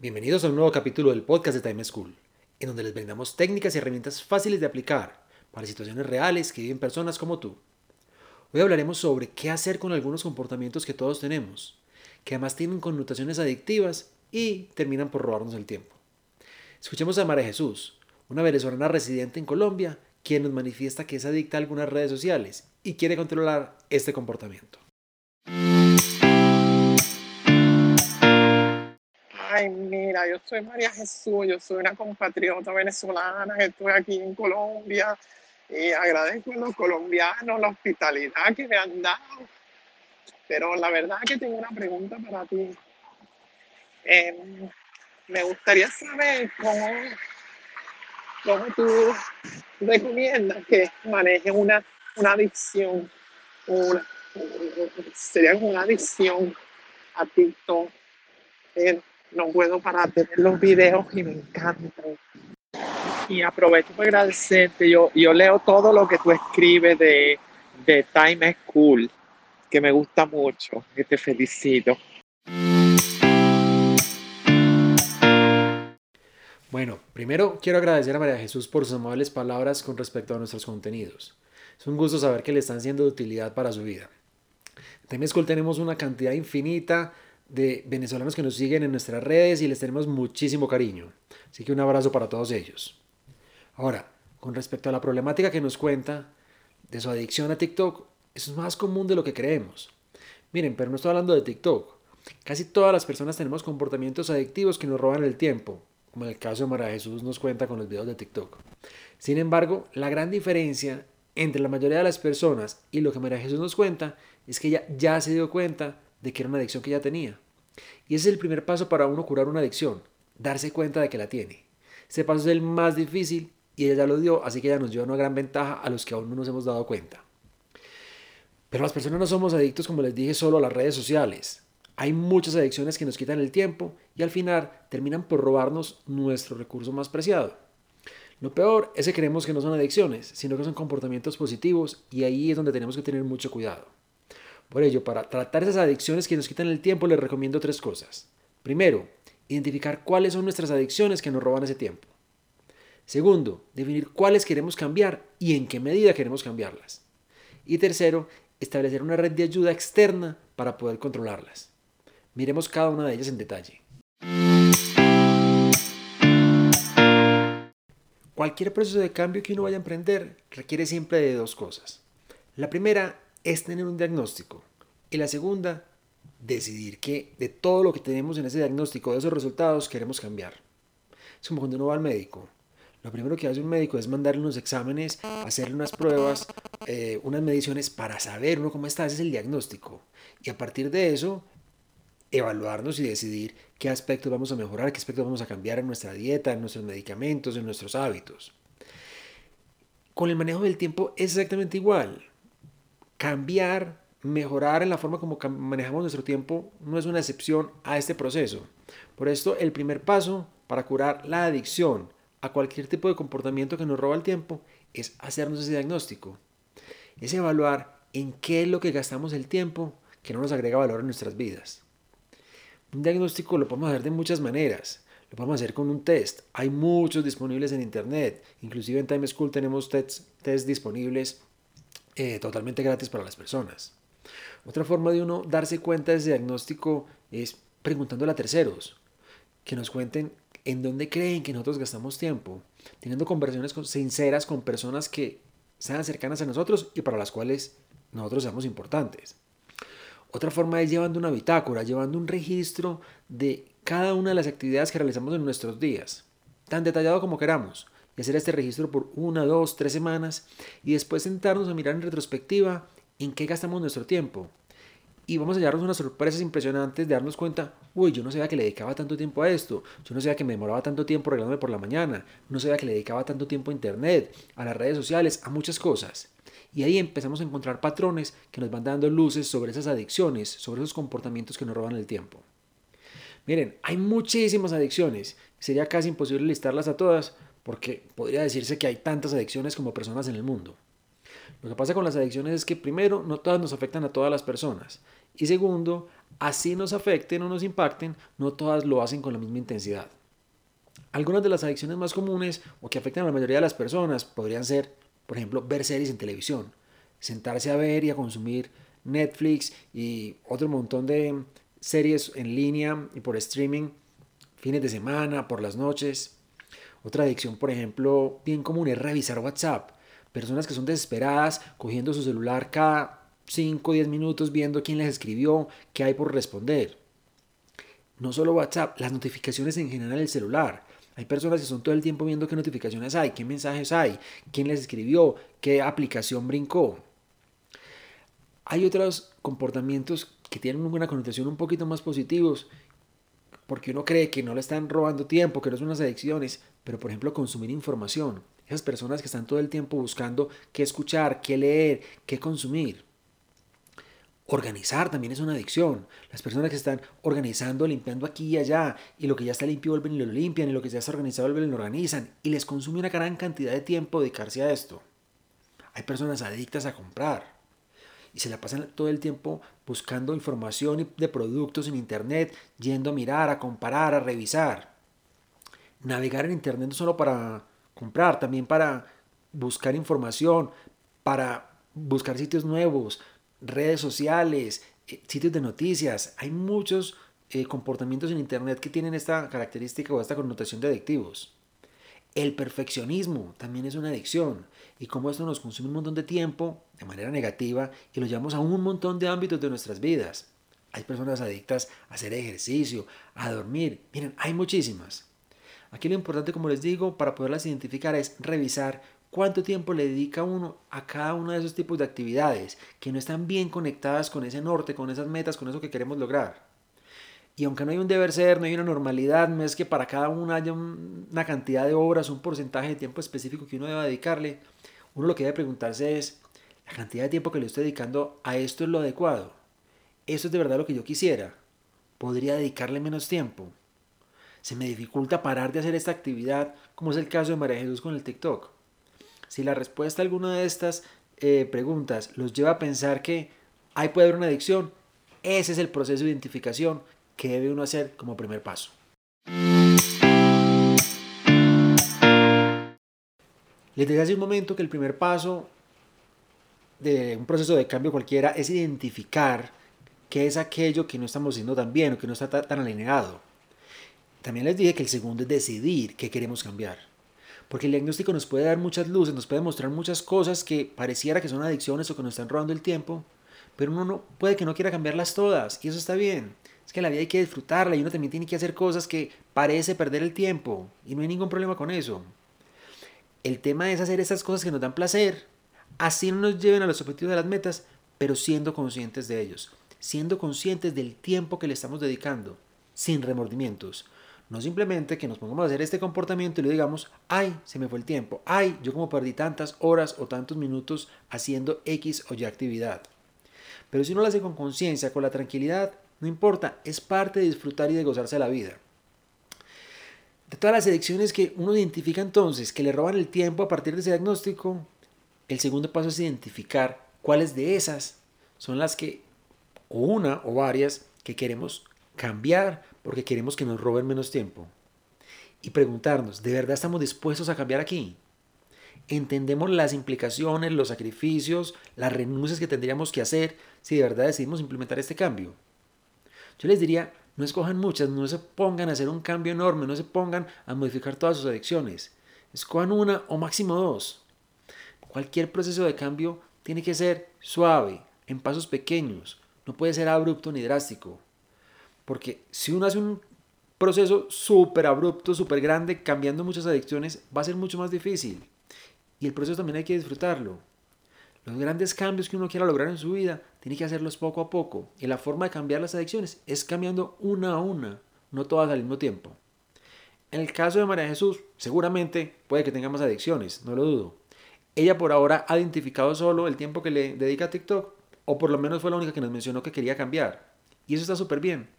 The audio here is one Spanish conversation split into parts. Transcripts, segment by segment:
Bienvenidos a un nuevo capítulo del podcast de Time School, en donde les brindamos técnicas y herramientas fáciles de aplicar para situaciones reales que viven personas como tú. Hoy hablaremos sobre qué hacer con algunos comportamientos que todos tenemos, que además tienen connotaciones adictivas y terminan por robarnos el tiempo. Escuchemos a María Jesús, una venezolana residente en Colombia, quien nos manifiesta que es adicta a algunas redes sociales y quiere controlar este comportamiento. Yo soy María Jesús, yo soy una compatriota venezolana, estoy aquí en Colombia y agradezco a los colombianos la hospitalidad que me han dado. Pero la verdad que tengo una pregunta para ti. Em, me gustaría saber cómo, tú recomiendas que maneje una, una adicción, una, sería una adicción a TikTok no puedo parar de ver los videos y me encantan. Y aprovecho para agradecerte. Yo, yo leo todo lo que tú escribes de, de Time School, que me gusta mucho, que te felicito. Bueno, primero quiero agradecer a María Jesús por sus amables palabras con respecto a nuestros contenidos. Es un gusto saber que le están siendo de utilidad para su vida. En Time School tenemos una cantidad infinita de venezolanos que nos siguen en nuestras redes y les tenemos muchísimo cariño. Así que un abrazo para todos ellos. Ahora, con respecto a la problemática que nos cuenta de su adicción a TikTok, eso es más común de lo que creemos. Miren, pero no estoy hablando de TikTok. Casi todas las personas tenemos comportamientos adictivos que nos roban el tiempo, como en el caso de María Jesús nos cuenta con los videos de TikTok. Sin embargo, la gran diferencia entre la mayoría de las personas y lo que María Jesús nos cuenta es que ella ya se dio cuenta de que era una adicción que ya tenía. Y ese es el primer paso para uno curar una adicción, darse cuenta de que la tiene. Ese paso es el más difícil y ella lo dio, así que ella nos dio una gran ventaja a los que aún no nos hemos dado cuenta. Pero las personas no somos adictos, como les dije, solo a las redes sociales. Hay muchas adicciones que nos quitan el tiempo y al final terminan por robarnos nuestro recurso más preciado. Lo peor es que creemos que no son adicciones, sino que son comportamientos positivos y ahí es donde tenemos que tener mucho cuidado. Por ello, para tratar esas adicciones que nos quitan el tiempo, les recomiendo tres cosas. Primero, identificar cuáles son nuestras adicciones que nos roban ese tiempo. Segundo, definir cuáles queremos cambiar y en qué medida queremos cambiarlas. Y tercero, establecer una red de ayuda externa para poder controlarlas. Miremos cada una de ellas en detalle. Cualquier proceso de cambio que uno vaya a emprender requiere siempre de dos cosas. La primera es tener un diagnóstico. Y la segunda, decidir que de todo lo que tenemos en ese diagnóstico, de esos resultados, queremos cambiar. Es como cuando uno va al médico. Lo primero que hace un médico es mandarle unos exámenes, hacerle unas pruebas, eh, unas mediciones para saber uno cómo está. Ese es el diagnóstico. Y a partir de eso, evaluarnos y decidir qué aspectos vamos a mejorar, qué aspectos vamos a cambiar en nuestra dieta, en nuestros medicamentos, en nuestros hábitos. Con el manejo del tiempo es exactamente igual cambiar, mejorar en la forma como manejamos nuestro tiempo no es una excepción a este proceso. Por esto, el primer paso para curar la adicción a cualquier tipo de comportamiento que nos roba el tiempo es hacernos ese diagnóstico. Es evaluar en qué es lo que gastamos el tiempo que no nos agrega valor en nuestras vidas. Un diagnóstico lo podemos hacer de muchas maneras. Lo podemos hacer con un test. Hay muchos disponibles en internet. Inclusive en Time School tenemos tests, tests disponibles eh, totalmente gratis para las personas. Otra forma de uno darse cuenta de ese diagnóstico es preguntándole a terceros, que nos cuenten en dónde creen que nosotros gastamos tiempo, teniendo conversaciones sinceras con personas que sean cercanas a nosotros y para las cuales nosotros seamos importantes. Otra forma es llevando una bitácora, llevando un registro de cada una de las actividades que realizamos en nuestros días, tan detallado como queramos, y hacer este registro por una, dos, tres semanas y después sentarnos a mirar en retrospectiva en qué gastamos nuestro tiempo y vamos a llevarnos unas sorpresas impresionantes de darnos cuenta, uy, yo no sabía que le dedicaba tanto tiempo a esto, yo no sabía que me demoraba tanto tiempo arreglándome por la mañana, no sabía que le dedicaba tanto tiempo a internet, a las redes sociales, a muchas cosas. Y ahí empezamos a encontrar patrones que nos van dando luces sobre esas adicciones, sobre esos comportamientos que nos roban el tiempo. Miren, hay muchísimas adicciones, sería casi imposible listarlas a todas, porque podría decirse que hay tantas adicciones como personas en el mundo. Lo que pasa con las adicciones es que primero, no todas nos afectan a todas las personas. Y segundo, así nos afecten o nos impacten, no todas lo hacen con la misma intensidad. Algunas de las adicciones más comunes o que afectan a la mayoría de las personas podrían ser, por ejemplo, ver series en televisión, sentarse a ver y a consumir Netflix y otro montón de series en línea y por streaming, fines de semana, por las noches. Otra adicción, por ejemplo, bien común es revisar WhatsApp personas que son desesperadas, cogiendo su celular cada 5 o 10 minutos viendo quién les escribió, qué hay por responder. No solo WhatsApp, las notificaciones en general del celular. Hay personas que son todo el tiempo viendo qué notificaciones hay, qué mensajes hay, quién les escribió, qué aplicación brincó. Hay otros comportamientos que tienen una connotación un poquito más positivos, porque uno cree que no le están robando tiempo, que no son unas adicciones, pero por ejemplo consumir información. Esas personas que están todo el tiempo buscando qué escuchar, qué leer, qué consumir. Organizar también es una adicción. Las personas que están organizando, limpiando aquí y allá, y lo que ya está limpio vuelven y lo limpian, y lo que ya está organizado vuelven y lo organizan, y les consume una gran cantidad de tiempo dedicarse a esto. Hay personas adictas a comprar y se la pasan todo el tiempo buscando información de productos en Internet, yendo a mirar, a comparar, a revisar. Navegar en Internet no solo para comprar, también para buscar información, para buscar sitios nuevos, redes sociales, eh, sitios de noticias. Hay muchos eh, comportamientos en Internet que tienen esta característica o esta connotación de adictivos. El perfeccionismo también es una adicción y como esto nos consume un montón de tiempo de manera negativa y lo llevamos a un montón de ámbitos de nuestras vidas. Hay personas adictas a hacer ejercicio, a dormir. Miren, hay muchísimas. Aquí lo importante, como les digo, para poderlas identificar es revisar cuánto tiempo le dedica uno a cada uno de esos tipos de actividades que no están bien conectadas con ese norte, con esas metas, con eso que queremos lograr. Y aunque no hay un deber ser, no hay una normalidad, no es que para cada uno haya una cantidad de horas, un porcentaje de tiempo específico que uno deba dedicarle, uno lo que debe preguntarse es, ¿la cantidad de tiempo que le estoy dedicando a esto es lo adecuado? ¿Eso es de verdad lo que yo quisiera? ¿Podría dedicarle menos tiempo? Se me dificulta parar de hacer esta actividad, como es el caso de María Jesús con el TikTok. Si la respuesta a alguna de estas eh, preguntas los lleva a pensar que hay puede haber una adicción, ese es el proceso de identificación que debe uno hacer como primer paso. Les dije hace un momento que el primer paso de un proceso de cambio cualquiera es identificar qué es aquello que no estamos haciendo tan bien o que no está tan alineado. También les dije que el segundo es decidir qué queremos cambiar. Porque el diagnóstico nos puede dar muchas luces, nos puede mostrar muchas cosas que pareciera que son adicciones o que nos están robando el tiempo, pero uno no, puede que no quiera cambiarlas todas y eso está bien. Es que la vida hay que disfrutarla y uno también tiene que hacer cosas que parece perder el tiempo y no hay ningún problema con eso. El tema es hacer esas cosas que nos dan placer, así no nos lleven a los objetivos de las metas, pero siendo conscientes de ellos, siendo conscientes del tiempo que le estamos dedicando, sin remordimientos. No simplemente que nos pongamos a hacer este comportamiento y le digamos, ay, se me fue el tiempo, ay, yo como perdí tantas horas o tantos minutos haciendo X o Y actividad. Pero si uno lo hace con conciencia, con la tranquilidad, no importa, es parte de disfrutar y de gozarse la vida. De todas las adicciones que uno identifica entonces que le roban el tiempo a partir de ese diagnóstico, el segundo paso es identificar cuáles de esas son las que, o una o varias, que queremos cambiar porque queremos que nos roben menos tiempo. Y preguntarnos, ¿de verdad estamos dispuestos a cambiar aquí? ¿Entendemos las implicaciones, los sacrificios, las renuncias que tendríamos que hacer si de verdad decidimos implementar este cambio? Yo les diría, no escojan muchas, no se pongan a hacer un cambio enorme, no se pongan a modificar todas sus adicciones. Escojan una o máximo dos. Cualquier proceso de cambio tiene que ser suave, en pasos pequeños, no puede ser abrupto ni drástico. Porque si uno hace un proceso súper abrupto, súper grande, cambiando muchas adicciones, va a ser mucho más difícil. Y el proceso también hay que disfrutarlo. Los grandes cambios que uno quiera lograr en su vida, tiene que hacerlos poco a poco. Y la forma de cambiar las adicciones es cambiando una a una, no todas al mismo tiempo. En el caso de María Jesús, seguramente puede que tenga más adicciones, no lo dudo. Ella por ahora ha identificado solo el tiempo que le dedica a TikTok, o por lo menos fue la única que nos mencionó que quería cambiar. Y eso está súper bien.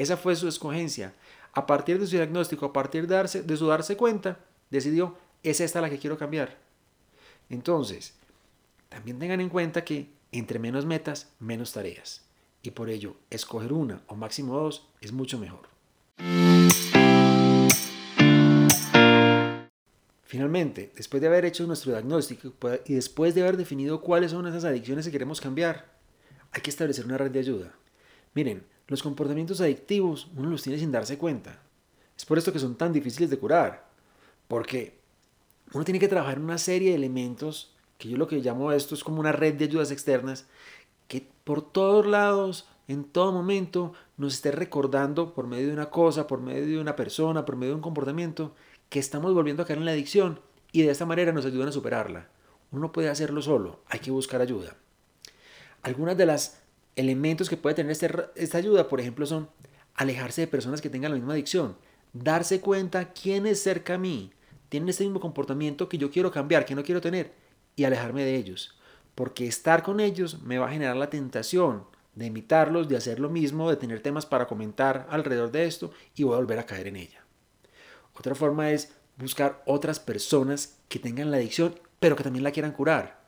Esa fue su escogencia. A partir de su diagnóstico, a partir de, darse, de su darse cuenta, decidió, es esta la que quiero cambiar. Entonces, también tengan en cuenta que entre menos metas, menos tareas. Y por ello, escoger una o máximo dos es mucho mejor. Finalmente, después de haber hecho nuestro diagnóstico y después de haber definido cuáles son esas adicciones que queremos cambiar, hay que establecer una red de ayuda. Miren, los comportamientos adictivos uno los tiene sin darse cuenta. Es por esto que son tan difíciles de curar. Porque uno tiene que trabajar una serie de elementos, que yo lo que llamo esto es como una red de ayudas externas, que por todos lados, en todo momento, nos esté recordando por medio de una cosa, por medio de una persona, por medio de un comportamiento, que estamos volviendo a caer en la adicción y de esta manera nos ayudan a superarla. Uno no puede hacerlo solo, hay que buscar ayuda. Algunas de los elementos que puede tener este esta ayuda, por ejemplo, son alejarse de personas que tengan la misma adicción, darse cuenta quién es cerca a mí, tienen este mismo comportamiento que yo quiero cambiar, que no quiero tener, y alejarme de ellos. Porque estar con ellos me va a generar la tentación de imitarlos, de hacer lo mismo, de tener temas para comentar alrededor de esto y voy a volver a caer en ella. Otra forma es buscar otras personas que tengan la adicción, pero que también la quieran curar.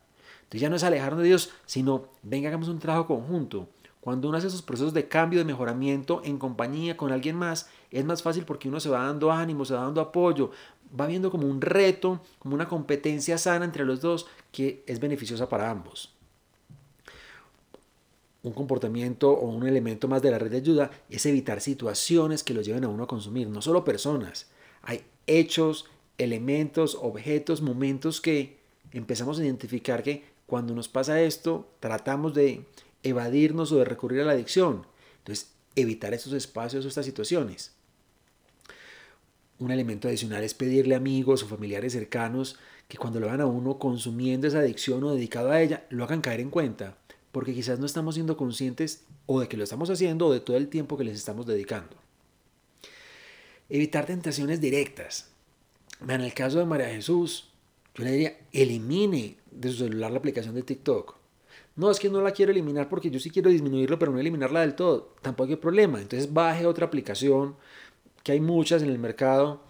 Entonces ya no es alejarnos de Dios, sino venga, hagamos un trabajo conjunto. Cuando uno hace esos procesos de cambio, de mejoramiento en compañía con alguien más, es más fácil porque uno se va dando ánimo, se va dando apoyo, va viendo como un reto, como una competencia sana entre los dos que es beneficiosa para ambos. Un comportamiento o un elemento más de la red de ayuda es evitar situaciones que lo lleven a uno a consumir, no solo personas, hay hechos, elementos, objetos, momentos que empezamos a identificar que cuando nos pasa esto, tratamos de evadirnos o de recurrir a la adicción. Entonces, evitar estos espacios o estas situaciones. Un elemento adicional es pedirle a amigos o familiares cercanos que cuando lo vean a uno consumiendo esa adicción o dedicado a ella, lo hagan caer en cuenta, porque quizás no estamos siendo conscientes o de que lo estamos haciendo o de todo el tiempo que les estamos dedicando. Evitar tentaciones directas. En el caso de María Jesús, yo le diría, elimine de su celular la aplicación de TikTok. No, es que no la quiero eliminar porque yo sí quiero disminuirlo, pero no eliminarla del todo. Tampoco hay problema. Entonces baje otra aplicación, que hay muchas en el mercado,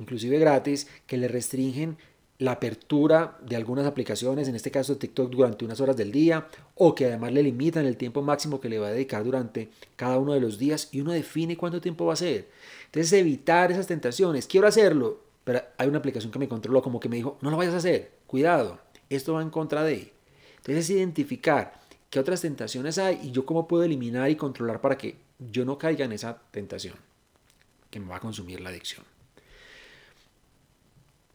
inclusive gratis, que le restringen la apertura de algunas aplicaciones, en este caso TikTok, durante unas horas del día, o que además le limitan el tiempo máximo que le va a dedicar durante cada uno de los días y uno define cuánto tiempo va a ser. Entonces, evitar esas tentaciones. Quiero hacerlo, pero hay una aplicación que me controló, como que me dijo, no lo vayas a hacer, cuidado, esto va en contra de. Entonces, identificar qué otras tentaciones hay y yo cómo puedo eliminar y controlar para que yo no caiga en esa tentación que me va a consumir la adicción.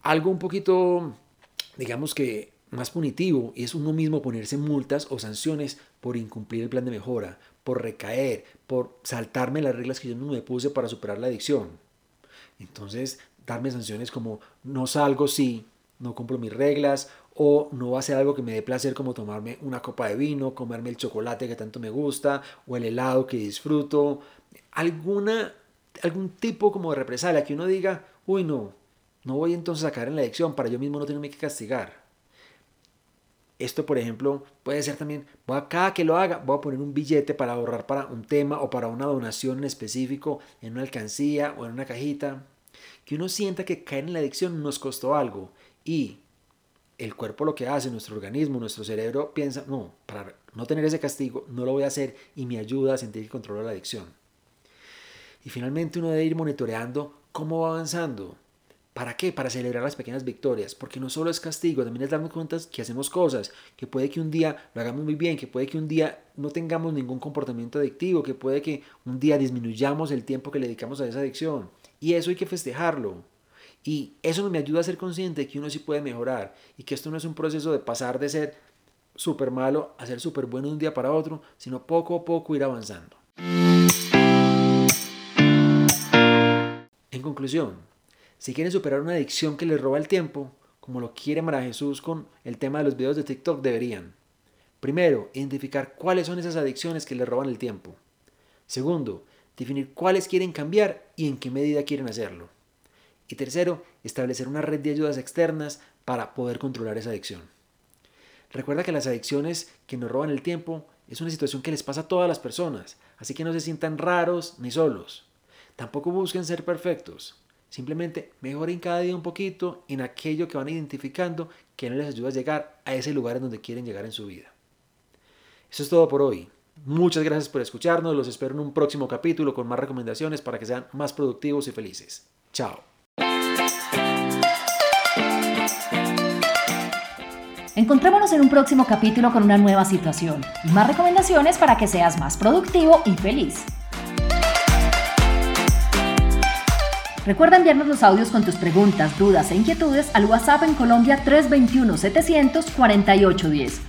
Algo un poquito, digamos que más punitivo, es uno mismo ponerse multas o sanciones por incumplir el plan de mejora, por recaer, por saltarme las reglas que yo no me puse para superar la adicción. Entonces, darme sanciones como no salgo si no cumplo mis reglas o no va a ser algo que me dé placer como tomarme una copa de vino, comerme el chocolate que tanto me gusta o el helado que disfruto, alguna algún tipo como de represalia que uno diga, "Uy, no, no voy entonces a caer en la adicción para yo mismo no tenerme que castigar." Esto, por ejemplo, puede ser también, voy a, cada que lo haga, voy a poner un billete para ahorrar para un tema o para una donación en específico, en una alcancía o en una cajita. Que uno sienta que caer en la adicción nos costó algo y el cuerpo lo que hace, nuestro organismo, nuestro cerebro piensa, no, para no tener ese castigo, no lo voy a hacer y me ayuda a sentir que controlo la adicción. Y finalmente uno debe ir monitoreando cómo va avanzando, ¿Para qué? Para celebrar las pequeñas victorias, porque no solo es castigo, también es darnos cuenta que hacemos cosas, que puede que un día lo hagamos muy bien, que puede que un día no tengamos ningún comportamiento adictivo, que puede que un día disminuyamos el tiempo que le dedicamos a esa adicción. Y eso hay que festejarlo. Y eso me ayuda a ser consciente de que uno sí puede mejorar y que esto no es un proceso de pasar de ser súper malo a ser súper bueno de un día para otro, sino poco a poco ir avanzando. En conclusión, si quieren superar una adicción que les roba el tiempo, como lo quiere María Jesús con el tema de los videos de TikTok, deberían. Primero, identificar cuáles son esas adicciones que le roban el tiempo. Segundo, definir cuáles quieren cambiar y en qué medida quieren hacerlo. Y tercero, establecer una red de ayudas externas para poder controlar esa adicción. Recuerda que las adicciones que nos roban el tiempo es una situación que les pasa a todas las personas, así que no se sientan raros ni solos. Tampoco busquen ser perfectos. Simplemente mejoren cada día un poquito en aquello que van identificando que no les ayuda a llegar a ese lugar en donde quieren llegar en su vida. Eso es todo por hoy. Muchas gracias por escucharnos. Los espero en un próximo capítulo con más recomendaciones para que sean más productivos y felices. Chao. Encontrémonos en un próximo capítulo con una nueva situación y más recomendaciones para que seas más productivo y feliz. Recuerda enviarnos los audios con tus preguntas, dudas e inquietudes al WhatsApp en Colombia 321-700-4810